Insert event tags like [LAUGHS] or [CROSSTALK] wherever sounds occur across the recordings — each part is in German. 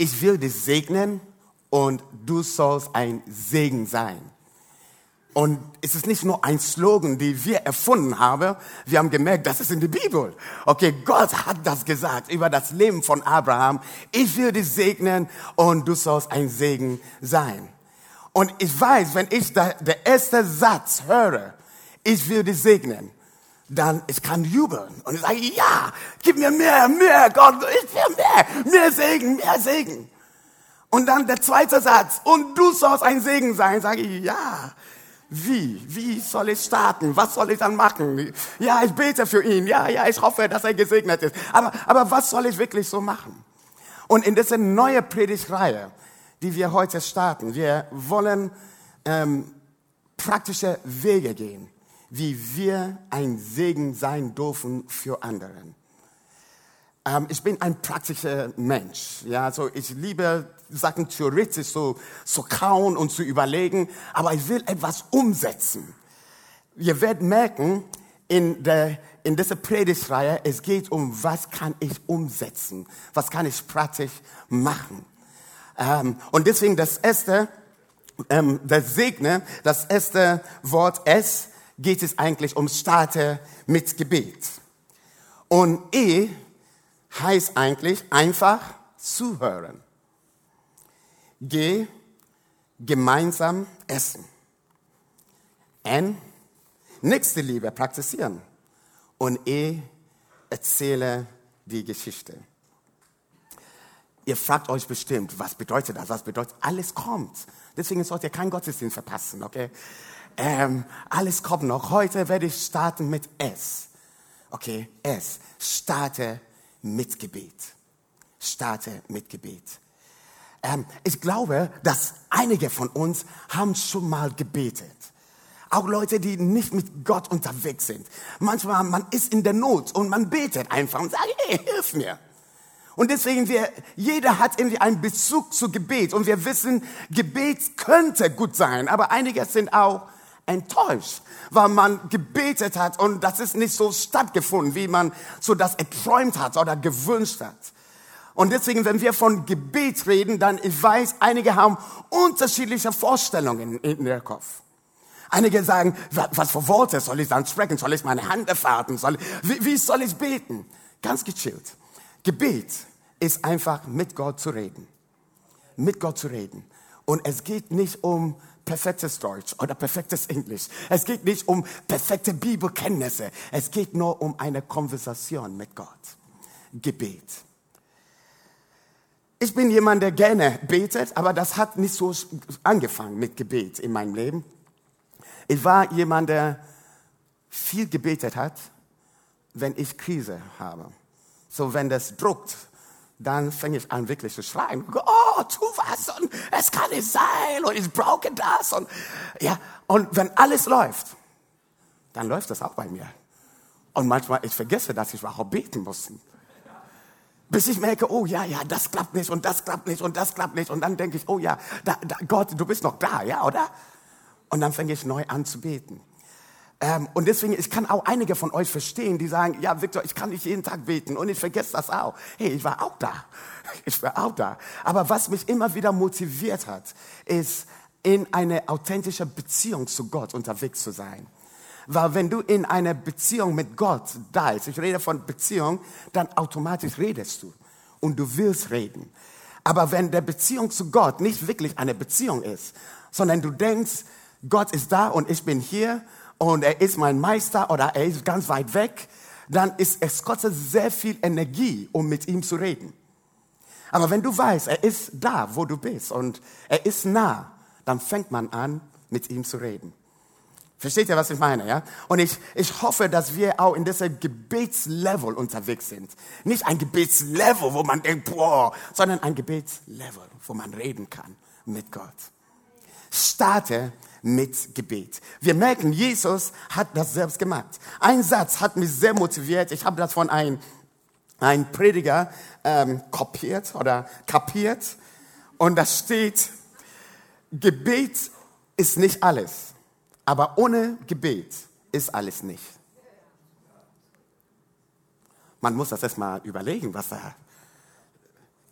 ich will dich segnen und du sollst ein Segen sein. Und es ist nicht nur ein Slogan, den wir erfunden haben. Wir haben gemerkt, das ist in der Bibel. Okay, Gott hat das gesagt über das Leben von Abraham. Ich will dich segnen und du sollst ein Segen sein. Und ich weiß, wenn ich da, der erste Satz höre, ich will dich segnen, dann ich kann jubeln und ich sage, ja, gib mir mehr, mehr, Gott, ich will mehr, mehr Segen, mehr Segen. Und dann der zweite Satz, und du sollst ein Segen sein, sage ich, ja, wie? Wie soll ich starten? Was soll ich dann machen? Ja, ich bete für ihn. Ja, ja, ich hoffe, dass er gesegnet ist. Aber, aber was soll ich wirklich so machen? Und in dieser neuen Predigtreihe, die wir heute starten, wir wollen ähm, praktische Wege gehen, wie wir ein Segen sein dürfen für anderen. Ähm, ich bin ein praktischer Mensch. Ja, also ich liebe Sachen theoretisch so zu kauen und zu überlegen, aber ich will etwas umsetzen. Ihr werdet merken, in, der, in dieser Predigtreihe, es geht um, was kann ich umsetzen? Was kann ich praktisch machen? Ähm, und deswegen das erste, ähm, das Segne, das erste Wort S, geht es eigentlich um Starte mit Gebet. Und E heißt eigentlich einfach zuhören. Geh gemeinsam essen. N, nächste Liebe praktizieren. Und E, erzähle die Geschichte. Ihr fragt euch bestimmt, was bedeutet das? Was bedeutet, alles kommt. Deswegen sollt ihr keinen Gottesdienst verpassen, okay? Ähm, alles kommt noch. Heute werde ich starten mit S. Okay, S. Starte mit Gebet. Starte mit Gebet. Ähm, ich glaube, dass einige von uns haben schon mal gebetet. Auch Leute, die nicht mit Gott unterwegs sind. Manchmal, man ist in der Not und man betet einfach und sagt, hey, hilf mir. Und deswegen, wir, jeder hat irgendwie einen Bezug zu Gebet und wir wissen, Gebet könnte gut sein, aber einige sind auch enttäuscht, weil man gebetet hat und das ist nicht so stattgefunden, wie man so das erträumt hat oder gewünscht hat. Und deswegen, wenn wir von Gebet reden, dann ich weiß, einige haben unterschiedliche Vorstellungen in der Kopf. Einige sagen, was für Worte soll ich dann sprechen? Soll ich meine Hand erfahren? Soll, wie, wie soll ich beten? Ganz gechillt. Gebet ist einfach mit Gott zu reden. Mit Gott zu reden. Und es geht nicht um perfektes Deutsch oder perfektes Englisch. Es geht nicht um perfekte Bibelkenntnisse. Es geht nur um eine Konversation mit Gott. Gebet. Ich bin jemand, der gerne betet, aber das hat nicht so angefangen mit Gebet in meinem Leben. Ich war jemand, der viel gebetet hat, wenn ich Krise habe. So, wenn das druckt, dann fange ich an wirklich zu schreien. Oh, tu was und es kann nicht sein und ich brauche das und ja. Und wenn alles läuft, dann läuft das auch bei mir. Und manchmal ich vergesse, dass ich überhaupt beten muss. Bis ich merke, oh ja, ja, das klappt nicht und das klappt nicht und das klappt nicht. Und dann denke ich, oh ja, da, da, Gott, du bist noch da, ja, oder? Und dann fange ich neu an zu beten. Ähm, und deswegen, ich kann auch einige von euch verstehen, die sagen, ja, Victor, ich kann nicht jeden Tag beten und ich vergesse das auch. Hey, ich war auch da. [LAUGHS] Ich war auch da. Aber was mich immer wieder motiviert hat, ist, in eine authentische Beziehung zu Gott unterwegs zu sein. Weil wenn du in einer Beziehung mit Gott da bist, ich rede von Beziehung, dann automatisch redest du. Und du willst reden. Aber wenn der Beziehung zu Gott nicht wirklich eine Beziehung ist, sondern du denkst, Gott ist da und ich bin hier und er ist mein Meister oder er ist ganz weit weg, dann ist es kostet sehr viel Energie, um mit ihm zu reden. Aber wenn du weißt, er ist da, wo du bist und er ist nah, dann fängt man an, mit ihm zu reden. Versteht ihr, was ich meine? Ja? Und ich, ich hoffe, dass wir auch in diesem Gebetslevel unterwegs sind. Nicht ein Gebetslevel, wo man denkt, boah, sondern ein Gebetslevel, wo man reden kann mit Gott. Starte mit Gebet. Wir merken, Jesus hat das selbst gemacht. Ein Satz hat mich sehr motiviert. Ich habe das von einem, einem Prediger ähm, kopiert oder kapiert. Und da steht, Gebet ist nicht alles, aber ohne Gebet ist alles nicht. Man muss das erstmal überlegen, was da.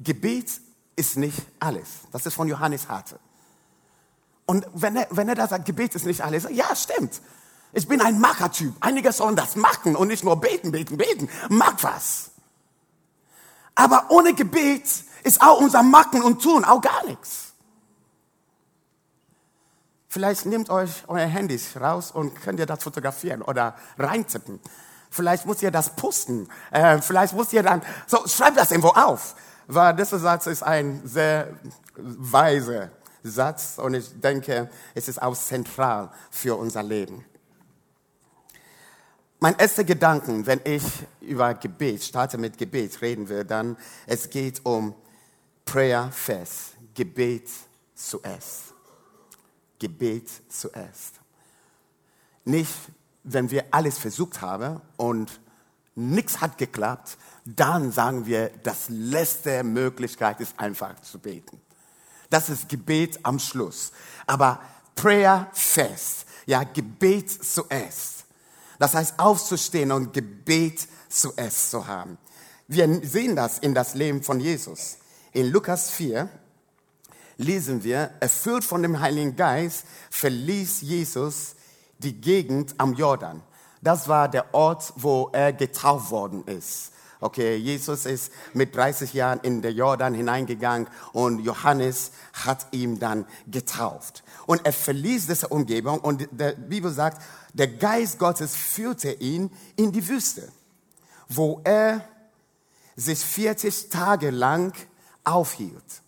Gebet ist nicht alles. Das ist von Johannes Harte. Und wenn er, wenn er da sagt, Gebet ist nicht alles, ja, stimmt. Ich bin ein Machertyp. Einige sollen das machen und nicht nur beten, beten, beten. Mach was. Aber ohne Gebet ist auch unser Machen und Tun auch gar nichts. Vielleicht nehmt euch euer Handys raus und könnt ihr das fotografieren oder reintippen. Vielleicht muss ihr das posten. Äh, vielleicht muss ihr dann, so schreibt das irgendwo auf. Weil dieser Satz ist ein sehr weiser Satz und ich denke, es ist auch zentral für unser Leben. Mein erster Gedanke, wenn ich über Gebet, starte mit Gebet, reden wir dann, es geht um Prayer first, Gebet zuerst. Gebet zuerst. Nicht, wenn wir alles versucht haben und nichts hat geklappt, dann sagen wir, das letzte Möglichkeit ist einfach zu beten. Das ist Gebet am Schluss. Aber Prayer first, ja, Gebet zuerst. Das heißt, aufzustehen und Gebet zuerst zu haben. Wir sehen das in das Leben von Jesus. In Lukas 4 lesen wir, erfüllt von dem Heiligen Geist, verließ Jesus die Gegend am Jordan. Das war der Ort, wo er getauft worden ist. Okay, Jesus ist mit 30 Jahren in den Jordan hineingegangen und Johannes hat ihn dann getauft. Und er verließ diese Umgebung und die Bibel sagt, der Geist Gottes führte ihn in die Wüste, wo er sich 40 Tage lang aufhielt.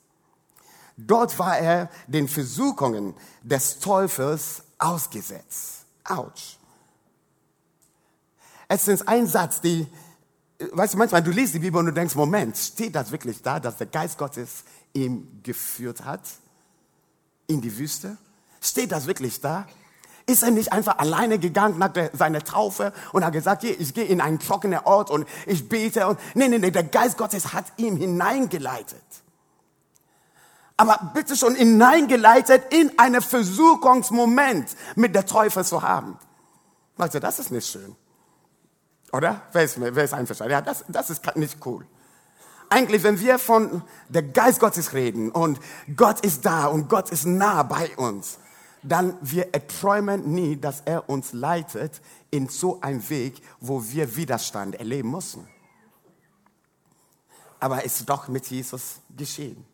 Dort war er den Versuchungen des Teufels ausgesetzt. Autsch. Es ist ein Satz, die weißt du, manchmal, du liest die Bibel und du denkst, Moment, steht das wirklich da, dass der Geist Gottes ihn geführt hat in die Wüste? Steht das wirklich da? Ist er nicht einfach alleine gegangen nach seiner Taufe und hat gesagt, ich gehe in einen trockenen Ort und ich bete und, nee, nee, nee, der Geist Gottes hat ihn hineingeleitet. Aber bitte schon hineingeleitet in einen Versuchungsmoment mit der Teufel zu haben. Leute, das ist nicht schön. Oder? Wer ist, wer ist einverstanden? Ja, das, das ist nicht cool. Eigentlich, wenn wir von der Geist Gottes reden und Gott ist da und Gott ist nah bei uns, dann wir erträumen nie, dass er uns leitet in so einen Weg, wo wir Widerstand erleben müssen. Aber es ist doch mit Jesus geschehen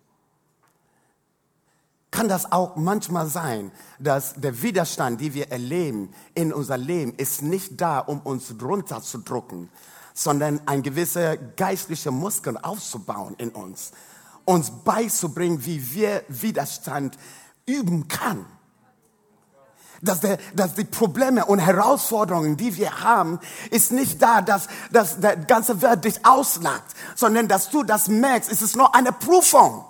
kann das auch manchmal sein, dass der Widerstand, den wir erleben in unser Leben, ist nicht da, um uns runterzudrücken, sondern ein gewisser geistlicher Muskel aufzubauen in uns, uns beizubringen, wie wir Widerstand üben kann. Dass, der, dass die Probleme und Herausforderungen, die wir haben, ist nicht da, dass, dass der ganze Welt dich auslacht, sondern dass du das merkst, es ist nur eine Prüfung.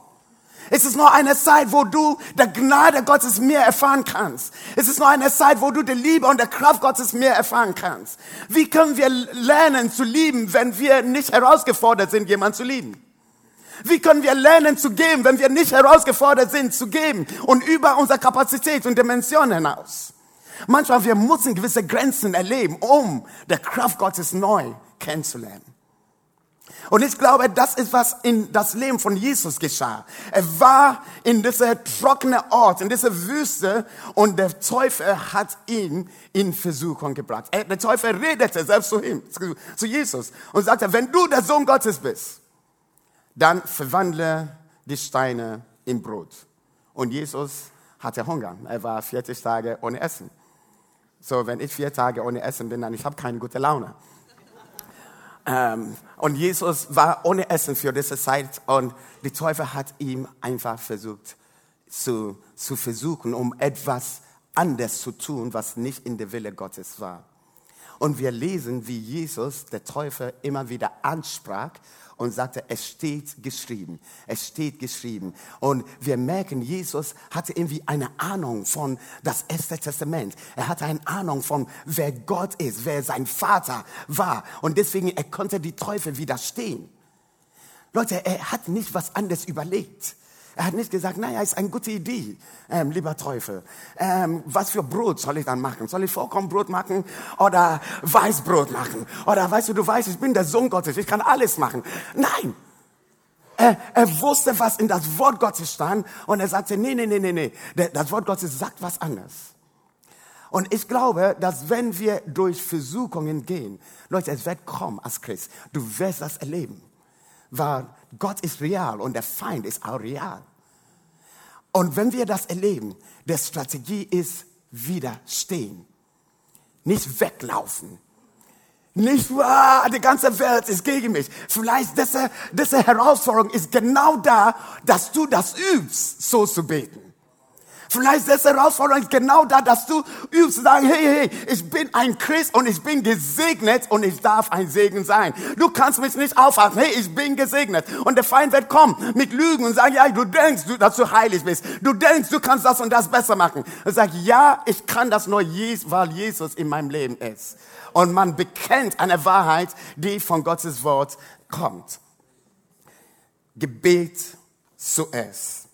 Es ist nur eine Zeit, wo du der Gnade Gottes mehr erfahren kannst. Es ist nur eine Zeit, wo du die Liebe und der Kraft Gottes mehr erfahren kannst. Wie können wir lernen zu lieben, wenn wir nicht herausgefordert sind, jemanden zu lieben? Wie können wir lernen zu geben, wenn wir nicht herausgefordert sind zu geben und über unsere Kapazität und Dimension hinaus? Manchmal wir müssen gewisse Grenzen erleben, um der Kraft Gottes neu kennenzulernen. Und ich glaube, das ist, was in das Leben von Jesus geschah. Er war in dieser trockenen Ort, in dieser Wüste und der Teufel hat ihn in Versuchung gebracht. Der Teufel redete selbst zu ihm, zu Jesus und sagte, wenn du der Sohn Gottes bist, dann verwandle die Steine in Brot. Und Jesus hatte Hunger. Er war 40 Tage ohne Essen. So, wenn ich vier Tage ohne Essen bin, dann ich habe keine gute Laune. Ähm, und Jesus war ohne Essen für diese Zeit und die Teufel hat ihm einfach versucht zu, zu versuchen, um etwas anders zu tun, was nicht in der Wille Gottes war. Und wir lesen, wie Jesus der Teufel immer wieder ansprach und sagte, es steht geschrieben, es steht geschrieben. Und wir merken, Jesus hatte irgendwie eine Ahnung von das Erste Testament. Er hatte eine Ahnung von, wer Gott ist, wer sein Vater war. Und deswegen, er konnte die Teufel widerstehen. Leute, er hat nicht was anderes überlegt. Er hat nicht gesagt, naja, ist eine gute Idee, ähm, lieber Teufel. Ähm, was für Brot soll ich dann machen? Soll ich Vollkornbrot machen oder Weißbrot machen? Oder weißt du, du weißt, ich bin der Sohn Gottes, ich kann alles machen. Nein. Er, er wusste, was in das Wort Gottes stand und er sagte, nee, nee, nee, nee, nee, das Wort Gottes sagt was anderes. Und ich glaube, dass wenn wir durch Versuchungen gehen, Leute, es wird kommen als Christ, du wirst das erleben. Weil Gott ist real und der Feind ist auch real. Und wenn wir das erleben, der Strategie ist widerstehen. Nicht weglaufen. Nicht, ah, die ganze Welt ist gegen mich. Vielleicht diese, diese Herausforderung ist genau da, dass du das übst, so zu beten. Vielleicht ist Herausforderung genau da, dass du übst, sagen, hey, hey, ich bin ein Christ und ich bin gesegnet und ich darf ein Segen sein. Du kannst mich nicht aufhalten, hey, ich bin gesegnet. Und der Feind wird kommen mit Lügen und sagen, ja, du denkst, dass du heilig bist. Du denkst, du kannst das und das besser machen. Und sag, ja, ich kann das nur, weil Jesus in meinem Leben ist. Und man bekennt eine Wahrheit, die von Gottes Wort kommt. Gebet zuerst.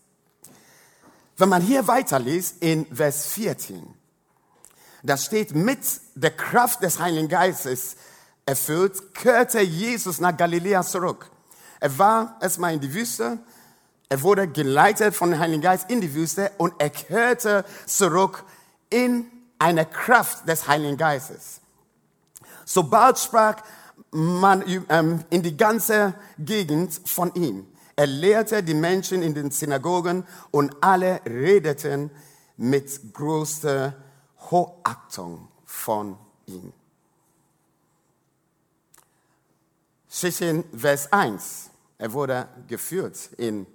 Wenn man hier weiterliest in Vers 14, da steht, mit der Kraft des Heiligen Geistes erfüllt, kehrte Jesus nach Galiläa zurück. Er war erstmal in die Wüste, er wurde geleitet von dem Heiligen Geist in die Wüste und er kehrte zurück in eine Kraft des Heiligen Geistes. Sobald sprach man ähm, in die ganze Gegend von ihm. Er lehrte die Menschen in den Synagogen und alle redeten mit großer Hochachtung von ihm. Zwischen Vers 1, er wurde geführt, in,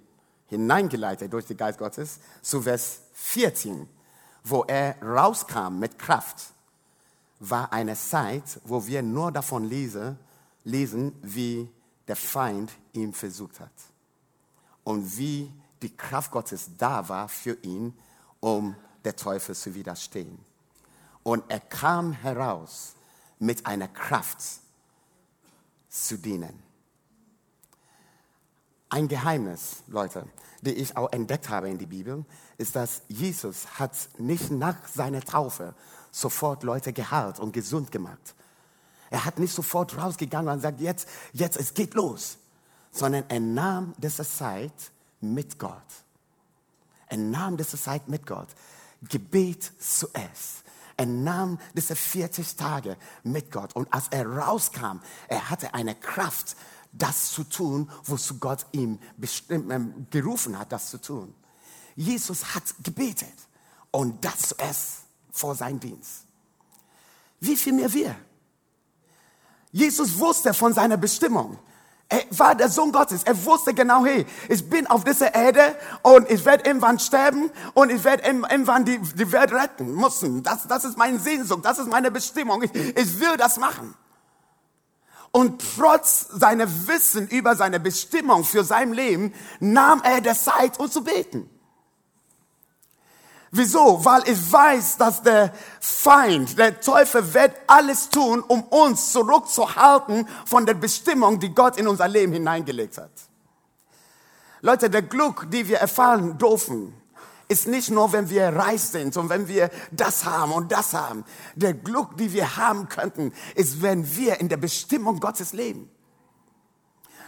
hineingeleitet durch den Geist Gottes, zu Vers 14, wo er rauskam mit Kraft, war eine Zeit, wo wir nur davon lesen, lesen wie der Feind ihn versucht hat und wie die Kraft Gottes da war für ihn, um der Teufel zu widerstehen. Und er kam heraus mit einer Kraft zu dienen. Ein Geheimnis, Leute, die ich auch entdeckt habe in der Bibel, ist, dass Jesus hat nicht nach seiner Taufe sofort Leute geheilt und gesund gemacht. Er hat nicht sofort rausgegangen und sagt, jetzt, jetzt, es geht los sondern er nahm diese Zeit mit Gott. Er nahm diese Zeit mit Gott. Gebet zuerst. Er nahm diese 40 Tage mit Gott. Und als er rauskam, er hatte eine Kraft, das zu tun, wozu Gott ihm bestimmt, äh, gerufen hat, das zu tun. Jesus hat gebetet. Und das zuerst vor seinem Dienst. Wie viel mehr wir? Jesus wusste von seiner Bestimmung. Er war der Sohn Gottes. Er wusste genau, hey, ich bin auf dieser Erde und ich werde irgendwann sterben und ich werde irgendwann die, die Welt retten müssen. Das, das ist meine Sehnsucht, das ist meine Bestimmung. Ich, ich will das machen. Und trotz seiner Wissen über seine Bestimmung für sein Leben nahm er der Zeit, um zu beten. Wieso? Weil ich weiß, dass der Feind, der Teufel wird alles tun, um uns zurückzuhalten von der Bestimmung, die Gott in unser Leben hineingelegt hat. Leute, der Glück, die wir erfahren dürfen, ist nicht nur, wenn wir reich sind und wenn wir das haben und das haben. Der Glück, die wir haben könnten, ist, wenn wir in der Bestimmung Gottes leben.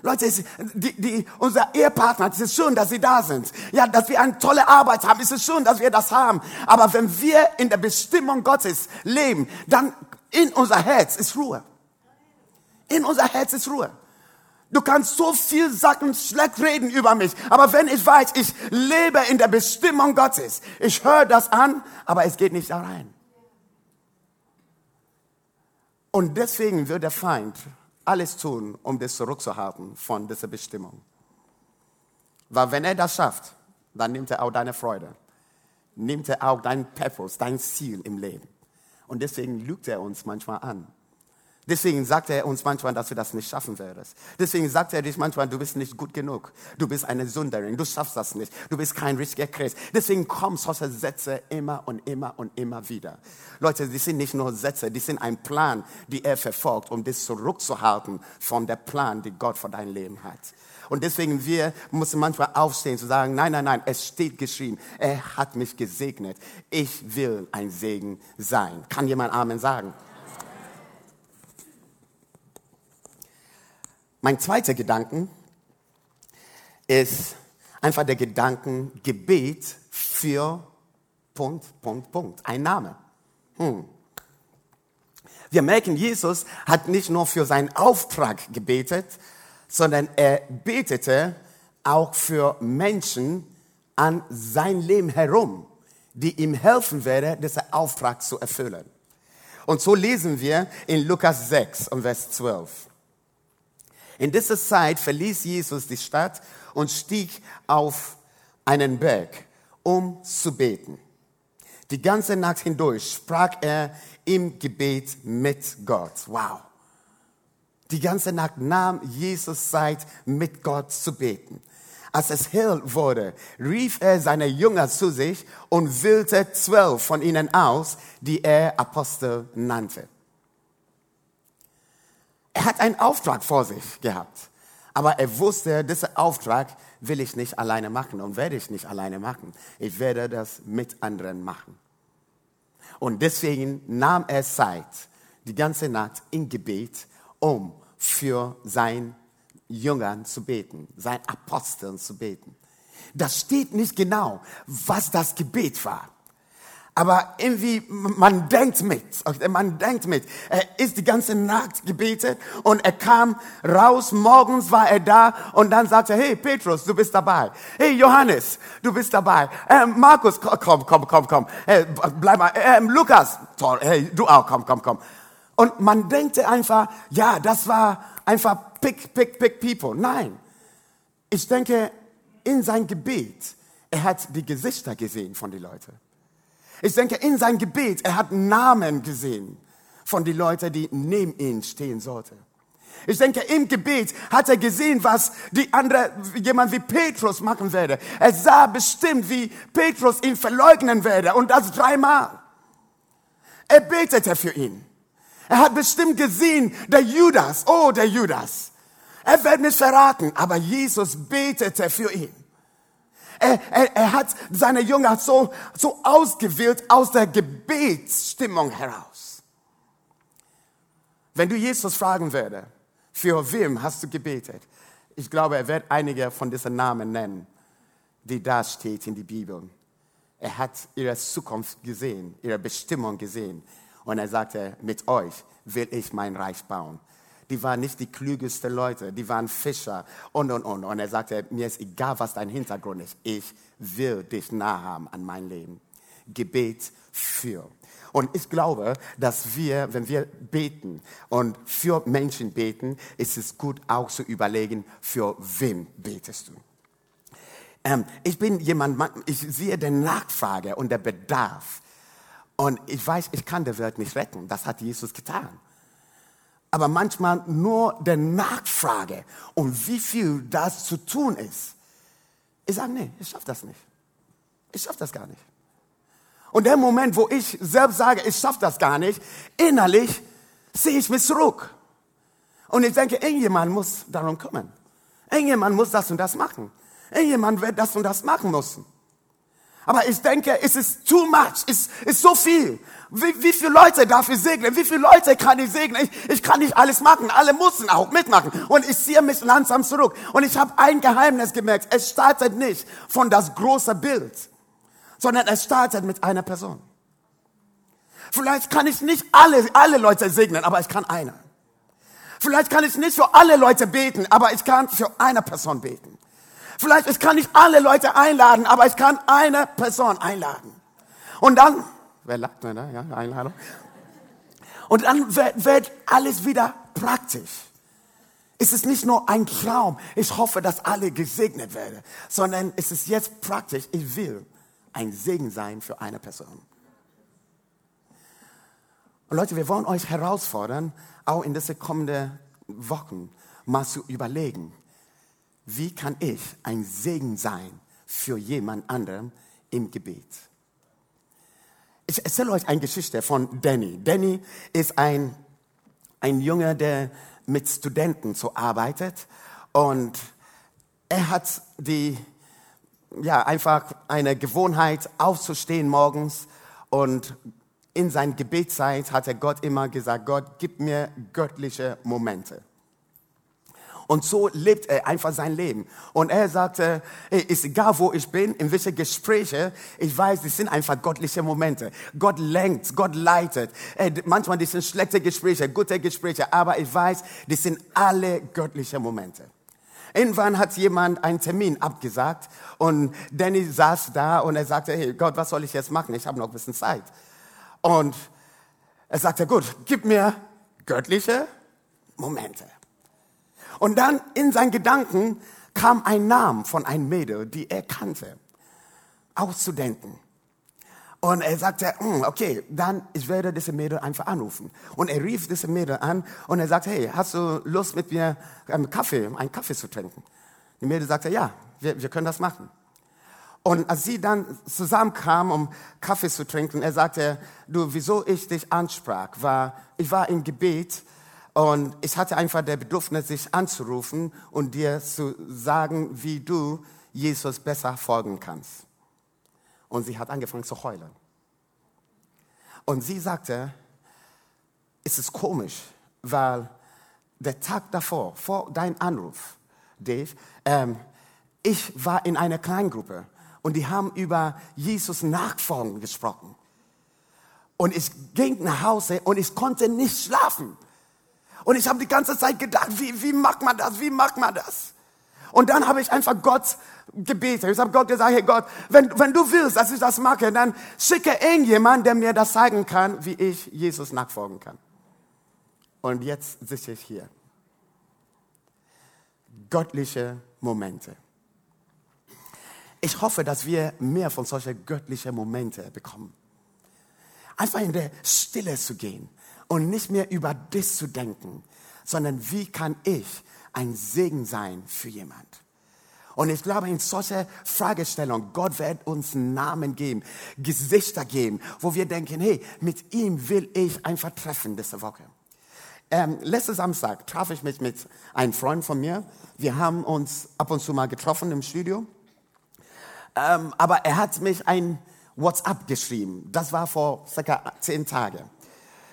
Leute, die, die, unser Ehepartner, es ist schön, dass sie da sind. Ja, dass wir eine tolle Arbeit haben, es ist schön, dass wir das haben. Aber wenn wir in der Bestimmung Gottes leben, dann in unser Herz ist Ruhe. In unser Herz ist Ruhe. Du kannst so viel Sachen schlecht reden über mich, aber wenn ich weiß, ich lebe in der Bestimmung Gottes, ich höre das an, aber es geht nicht da rein. Und deswegen wird der Feind alles tun, um das zurückzuhalten von dieser Bestimmung. Weil wenn er das schafft, dann nimmt er auch deine Freude, nimmt er auch dein Purpose, dein Ziel im Leben. Und deswegen lügt er uns manchmal an. Deswegen sagt er uns manchmal, dass wir das nicht schaffen werden. Deswegen sagt er dich manchmal, du bist nicht gut genug. Du bist eine Sünderin. Du schaffst das nicht. Du bist kein richtiger Christ. Deswegen kommen solche Sätze immer und immer und immer wieder. Leute, die sind nicht nur Sätze, die sind ein Plan, die er verfolgt, um das zurückzuhalten von der Plan, die Gott für dein Leben hat. Und deswegen wir müssen manchmal aufstehen zu sagen, nein, nein, nein, es steht geschrieben, er hat mich gesegnet. Ich will ein Segen sein. Kann jemand Amen sagen? Mein zweiter Gedanken ist einfach der Gedanken Gebet für Punkt, Punkt, Punkt. Ein Name. Hm. Wir merken, Jesus hat nicht nur für seinen Auftrag gebetet, sondern er betete auch für Menschen an sein Leben herum, die ihm helfen werden, diesen Auftrag zu erfüllen. Und so lesen wir in Lukas 6 und Vers 12. In dieser Zeit verließ Jesus die Stadt und stieg auf einen Berg, um zu beten. Die ganze Nacht hindurch sprach er im Gebet mit Gott. Wow. Die ganze Nacht nahm Jesus Zeit, mit Gott zu beten. Als es hell wurde, rief er seine Jünger zu sich und wählte zwölf von ihnen aus, die er Apostel nannte. Er hat einen Auftrag vor sich gehabt, aber er wusste, diesen Auftrag will ich nicht alleine machen und werde ich nicht alleine machen. Ich werde das mit anderen machen. Und deswegen nahm er Zeit, die ganze Nacht in Gebet, um für sein Jüngern zu beten, sein Aposteln zu beten. Das steht nicht genau, was das Gebet war. Aber irgendwie, man denkt mit, man denkt mit. Er ist die ganze Nacht gebetet und er kam raus, morgens war er da und dann sagte er, hey Petrus, du bist dabei. Hey Johannes, du bist dabei. Ähm, Markus, komm, komm, komm, komm. Hey, bleib mal. Ähm, Lukas, toll, hey, du auch, komm, komm, komm. Und man denkt einfach, ja, das war einfach pick, pick, pick people. Nein. Ich denke, in sein Gebet, er hat die Gesichter gesehen von den Leuten. Ich denke, in sein Gebet, er hat Namen gesehen von den Leuten, die neben ihm stehen sollten. Ich denke, im Gebet hat er gesehen, was die andere, jemand wie Petrus machen werde. Er sah bestimmt, wie Petrus ihn verleugnen werde und das dreimal. Er betete für ihn. Er hat bestimmt gesehen, der Judas, oh, der Judas. Er wird nicht verraten, aber Jesus betete für ihn. Er, er, er hat seine Jünger so, so ausgewählt aus der Gebetsstimmung heraus. Wenn du Jesus fragen würde, für wem hast du gebetet? Ich glaube, er wird einige von diesen Namen nennen, die da steht in die Bibel. Er hat ihre Zukunft gesehen, ihre Bestimmung gesehen. Und er sagte, mit euch will ich mein Reich bauen die waren nicht die klügesten Leute, die waren Fischer und, und, und. Und er sagte, mir ist egal, was dein Hintergrund ist, ich will dich nah haben an mein Leben. Gebet für. Und ich glaube, dass wir, wenn wir beten und für Menschen beten, ist es gut auch zu überlegen, für wen betest du. Ähm, ich bin jemand, ich sehe den Nachfrage und der Bedarf. Und ich weiß, ich kann der Welt nicht retten. Das hat Jesus getan aber manchmal nur der Nachfrage und wie viel das zu tun ist. Ich sage, nee, ich schaffe das nicht. Ich schaffe das gar nicht. Und der Moment, wo ich selbst sage, ich schaffe das gar nicht, innerlich sehe ich mich zurück. Und ich denke, irgendjemand muss darum kümmern. Irgendjemand muss das und das machen. Irgendjemand wird das und das machen müssen. Aber ich denke, es ist too much, es ist so viel. Wie, wie viele Leute darf ich segnen? Wie viele Leute kann ich segnen? Ich, ich kann nicht alles machen. Alle müssen auch mitmachen. Und ich ziehe mich langsam zurück. Und ich habe ein Geheimnis gemerkt. Es startet nicht von das große Bild, sondern es startet mit einer Person. Vielleicht kann ich nicht alle, alle Leute segnen, aber ich kann eine. Vielleicht kann ich nicht für alle Leute beten, aber ich kann für eine Person beten. Vielleicht ich kann nicht alle Leute einladen, aber ich kann eine Person einladen. Und dann, wer lacht da? Ja, Einladung. Und dann wird, wird alles wieder praktisch. Es ist nicht nur ein Traum, ich hoffe, dass alle gesegnet werden, sondern es ist jetzt praktisch, ich will ein Segen sein für eine Person. Und Leute, wir wollen euch herausfordern, auch in diese kommenden Wochen mal zu überlegen, wie kann ich ein Segen sein für jemand anderem im Gebet? Ich erzähle euch eine Geschichte von Danny. Danny ist ein, ein Junge, der mit Studenten so arbeitet und er hat die, ja, einfach eine Gewohnheit aufzustehen morgens und in seiner Gebetszeit hat er Gott immer gesagt, Gott, gib mir göttliche Momente. Und so lebt er einfach sein Leben. Und er sagte, hey, ist egal, wo ich bin, in welche Gespräche, ich weiß, das sind einfach göttliche Momente. Gott lenkt, Gott leitet. Hey, manchmal das sind schlechte Gespräche, gute Gespräche, aber ich weiß, das sind alle göttliche Momente. Irgendwann hat jemand einen Termin abgesagt und Danny saß da und er sagte, hey Gott, was soll ich jetzt machen? Ich habe noch ein bisschen Zeit. Und er sagte, gut, gib mir göttliche Momente. Und dann in seinen Gedanken kam ein Name von einem Mädel, die er kannte, auszudenken. Und er sagte, hm, okay, dann ich werde diese Mädel einfach anrufen. Und er rief diese Mädel an und er sagte, hey, hast du Lust mit mir einen Kaffee, einen Kaffee zu trinken? Die Mädel sagte, ja, wir, wir können das machen. Und als sie dann zusammenkamen, um Kaffee zu trinken, er sagte, du, wieso ich dich ansprach, war, ich war im Gebet und ich hatte einfach der Bedürfnis, dich anzurufen und dir zu sagen, wie du Jesus besser folgen kannst. Und sie hat angefangen zu heulen. Und sie sagte, es ist komisch, weil der Tag davor, vor deinem Anruf, Dave, ähm, ich war in einer Kleingruppe und die haben über Jesus Nachfolgen gesprochen. Und ich ging nach Hause und ich konnte nicht schlafen. Und ich habe die ganze Zeit gedacht, wie, wie macht man das? Wie macht man das? Und dann habe ich einfach Gott gebetet. Ich habe Gott gesagt, hey Gott, wenn, wenn du willst, dass ich das mache, dann schicke irgendjemand, der mir das zeigen kann, wie ich Jesus nachfolgen kann. Und jetzt sitze ich hier. Göttliche Momente. Ich hoffe, dass wir mehr von solchen göttlichen Momenten bekommen. Einfach in der Stille zu gehen und nicht mehr über das zu denken, sondern wie kann ich ein Segen sein für jemand. Und ich glaube, in solcher Fragestellung, Gott wird uns Namen geben, Gesichter geben, wo wir denken, hey, mit ihm will ich einfach treffen diese Woche. Ähm, letzten Samstag traf ich mich mit einem Freund von mir. Wir haben uns ab und zu mal getroffen im Studio. Ähm, aber er hat mich ein WhatsApp geschrieben. Das war vor circa zehn Tagen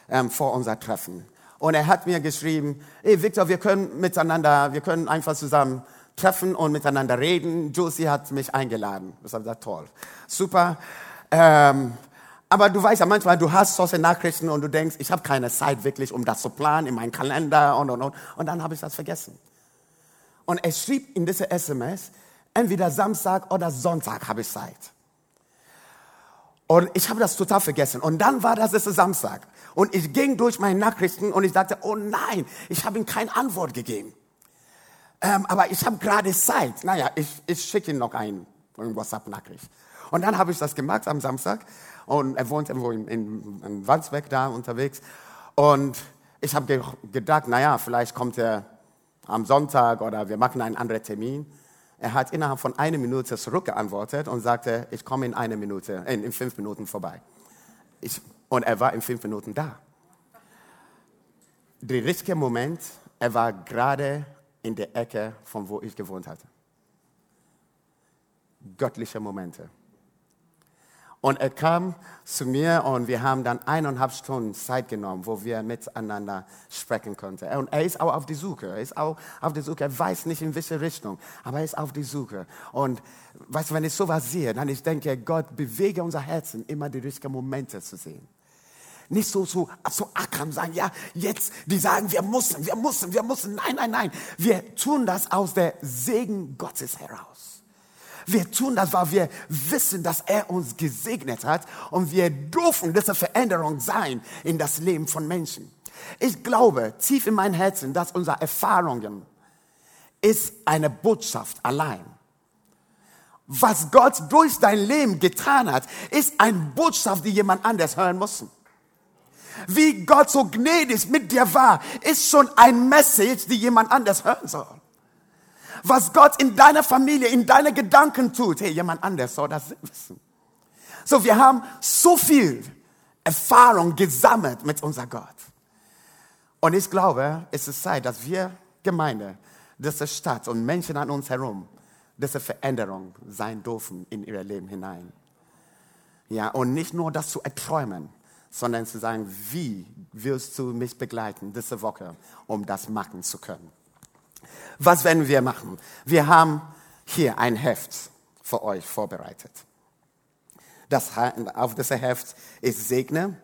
ähm, vor unser Treffen. Und er hat mir geschrieben, hey Victor, wir können miteinander, wir können einfach zusammen treffen und miteinander reden. Josie hat mich eingeladen. Das habe gesagt, toll. Super. Ähm, aber du weißt ja manchmal, du hast solche Nachrichten und du denkst, ich habe keine Zeit wirklich, um das zu planen in meinem Kalender und, und, und. Und dann habe ich das vergessen. Und er schrieb in diese SMS, entweder Samstag oder Sonntag habe ich Zeit. Und ich habe das total vergessen. Und dann war das letzte Samstag. Und ich ging durch meine Nachrichten und ich dachte, oh nein, ich habe ihm keine Antwort gegeben. Ähm, aber ich habe gerade Zeit. Naja, ich, ich schicke ihm noch ein, eine WhatsApp-Nachricht. Und dann habe ich das gemacht am Samstag. Und er wohnt irgendwo in, in, in Wandsbeck da unterwegs. Und ich habe ge gedacht, naja, vielleicht kommt er am Sonntag oder wir machen einen anderen Termin. Er hat innerhalb von einer Minute zurückgeantwortet und sagte, ich komme in einer Minute, in, in fünf Minuten vorbei. Ich, und er war in fünf Minuten da. Der richtige Moment, er war gerade in der Ecke, von wo ich gewohnt hatte. Göttliche Momente. Und er kam zu mir und wir haben dann eineinhalb Stunden Zeit genommen, wo wir miteinander sprechen konnten. Und er ist auch auf die Suche. Er ist auch auf die Suche. Er weiß nicht in welche Richtung, aber er ist auf die Suche. Und weißt du, wenn ich sowas sehe, dann ich denke, Gott bewege unser Herzen, immer die richtigen Momente zu sehen. Nicht so, so, so ackern, sagen, ja, jetzt, die sagen, wir müssen, wir müssen, wir müssen. Nein, nein, nein. Wir tun das aus der Segen Gottes heraus. Wir tun das, weil wir wissen, dass er uns gesegnet hat und wir dürfen diese Veränderung sein in das Leben von Menschen. Ich glaube tief in mein Herzen, dass unsere Erfahrungen ist eine Botschaft allein. Was Gott durch dein Leben getan hat, ist eine Botschaft, die jemand anders hören muss. Wie Gott so gnädig mit dir war, ist schon ein Message, die jemand anders hören soll was Gott in deiner Familie, in deine Gedanken tut. Hey, jemand anders soll das wissen. So, wir haben so viel Erfahrung gesammelt mit unser Gott. Und ich glaube, es ist Zeit, dass wir Gemeinde, diese Stadt und Menschen an uns herum diese Veränderung sein dürfen in ihr Leben hinein. Ja, und nicht nur das zu erträumen, sondern zu sagen, wie willst du mich begleiten diese Woche, um das machen zu können? Was werden wir machen? Wir haben hier ein Heft für euch vorbereitet. Das, auf diesem Heft ist Segne.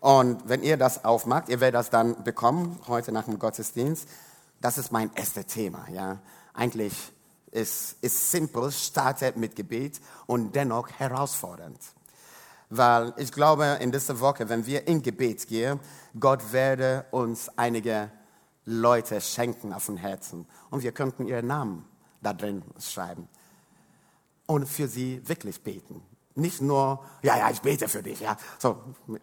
Und wenn ihr das aufmacht, ihr werdet das dann bekommen, heute nach dem Gottesdienst. Das ist mein erstes Thema. Ja. Eigentlich ist es simpel, startet mit Gebet und dennoch herausfordernd. Weil ich glaube, in dieser Woche, wenn wir in Gebet gehen, Gott werde uns einige Leute schenken auf dem Herzen. Und wir könnten ihren Namen da drin schreiben. Und für sie wirklich beten. Nicht nur, ja, ja, ich bete für dich, ja. So,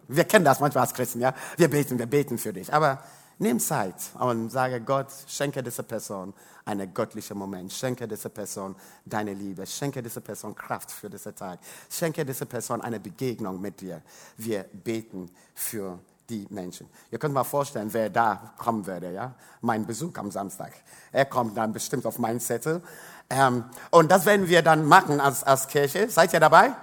wir kennen das manchmal als Christen, ja. Wir beten, wir beten für dich. Aber nimm Zeit und sage Gott, schenke dieser Person einen göttlichen Moment. Schenke dieser Person deine Liebe. Schenke dieser Person Kraft für diesen Tag. Schenke dieser Person eine Begegnung mit dir. Wir beten für die Menschen. Ihr könnt mal vorstellen, wer da kommen würde, ja? Mein Besuch am Samstag. Er kommt dann bestimmt auf meinen Zettel. Ähm, und das werden wir dann machen als, als Kirche. Seid ihr dabei?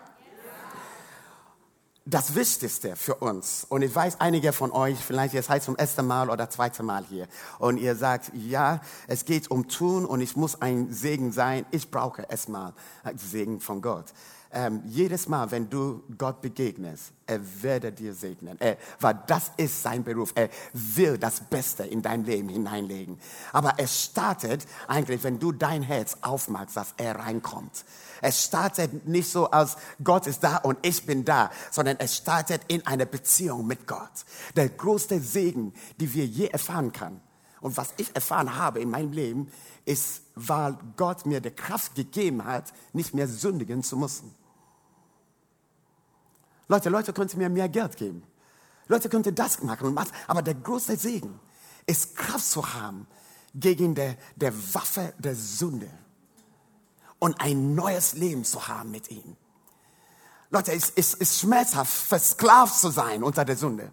das Wichtigste für uns, und ich weiß, einige von euch, vielleicht ihr seid zum ersten Mal oder zweiten Mal hier, und ihr sagt, ja, es geht um Tun und ich muss ein Segen sein, ich brauche erstmal Segen von Gott ähm, jedes Mal, wenn du Gott begegnest, er werde dir segnen. Er, weil das ist sein Beruf. Er will das Beste in dein Leben hineinlegen. Aber es startet eigentlich, wenn du dein Herz aufmachst, dass er reinkommt. Es startet nicht so als Gott ist da und ich bin da, sondern es startet in einer Beziehung mit Gott. Der größte Segen, die wir je erfahren können. Und was ich erfahren habe in meinem Leben, ist, weil Gott mir die Kraft gegeben hat, nicht mehr sündigen zu müssen. Leute, Leute könnten mir mehr Geld geben. Leute könnten das machen. Aber der größte Segen ist Kraft zu haben gegen der, der Waffe der Sünde und ein neues Leben zu haben mit ihm. Leute, es ist, ist schmerzhaft, versklavt zu sein unter der Sünde.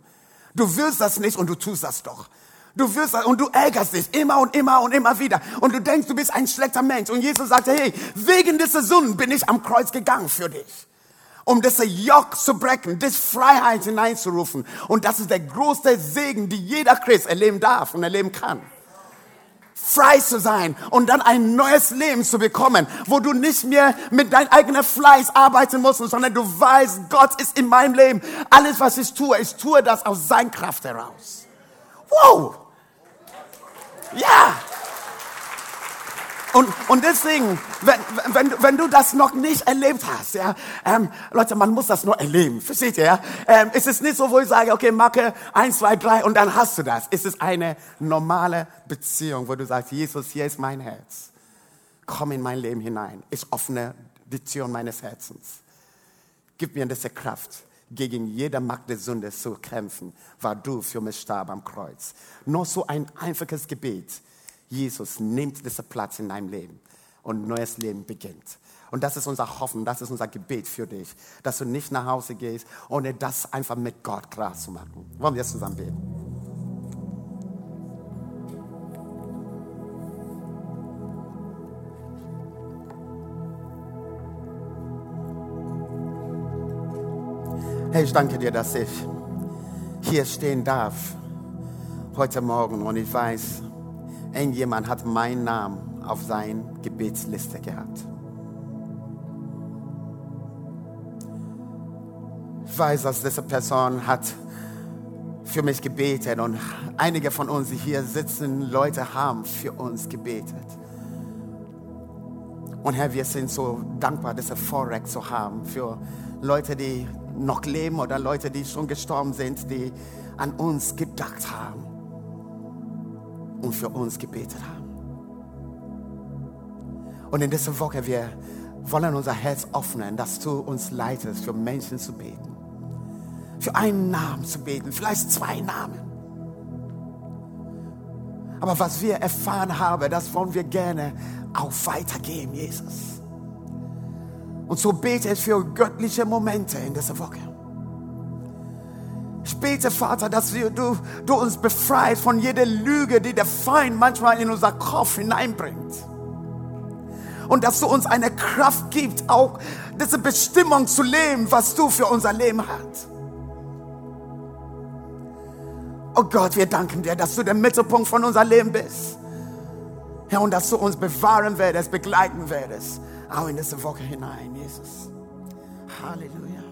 Du willst das nicht und du tust das doch. Du wirst und du ärgerst dich immer und immer und immer wieder. Und du denkst, du bist ein schlechter Mensch. Und Jesus sagte, hey, wegen dieser Sünden bin ich am Kreuz gegangen für dich. Um diese Joch zu brechen, das Freiheit hineinzurufen. Und das ist der größte Segen, die jeder Christ erleben darf und erleben kann. Frei zu sein und dann ein neues Leben zu bekommen, wo du nicht mehr mit deinem eigenen Fleiß arbeiten musst, sondern du weißt, Gott ist in meinem Leben. Alles, was ich tue, ich tue das aus seiner Kraft heraus. Wow! Ja! Und, und deswegen, wenn, wenn, wenn du das noch nicht erlebt hast, ja, ähm, Leute, man muss das nur erleben, versteht ihr? Ja? Ähm, es ist nicht so, wo ich sage, okay, mache eins, zwei, drei und dann hast du das. Es ist eine normale Beziehung, wo du sagst, Jesus, hier ist mein Herz. Komm in mein Leben hinein. Ich öffne die Türen meines Herzens. Gib mir diese Kraft gegen jede Macht der Sünde zu kämpfen, war du für mich starb am Kreuz. Nur so ein einfaches Gebet. Jesus nimmt diesen Platz in deinem Leben und neues Leben beginnt. Und das ist unser Hoffen, das ist unser Gebet für dich, dass du nicht nach Hause gehst, ohne das einfach mit Gott klar zu machen. Wollen wir zusammen beten? Hey, ich danke dir, dass ich hier stehen darf heute Morgen und ich weiß, irgendjemand hat meinen Namen auf seine Gebetsliste gehabt. Ich weiß, dass diese Person hat für mich gebetet und einige von uns, die hier sitzen, Leute haben für uns gebetet. Und Herr, wir sind so dankbar, diese Vorrecht zu haben für Leute, die noch leben oder Leute, die schon gestorben sind, die an uns gedacht haben und für uns gebetet haben. Und in dieser Woche, wir wollen unser Herz öffnen, dass du uns leitest, für Menschen zu beten. Für einen Namen zu beten, vielleicht zwei Namen. Aber was wir erfahren haben, das wollen wir gerne auch weitergeben, Jesus. Und so bete ich für göttliche Momente in dieser Woche. Ich bete, Vater, dass du, du uns befreist von jeder Lüge, die der Feind manchmal in unser Kopf hineinbringt. Und dass du uns eine Kraft gibst, auch diese Bestimmung zu leben, was du für unser Leben hast. Oh Gott, wir danken dir, dass du der Mittelpunkt von unserem Leben bist. Herr, und dass du uns bewahren werdest, begleiten werdest, auch in diese Woche hinein, Jesus. Halleluja.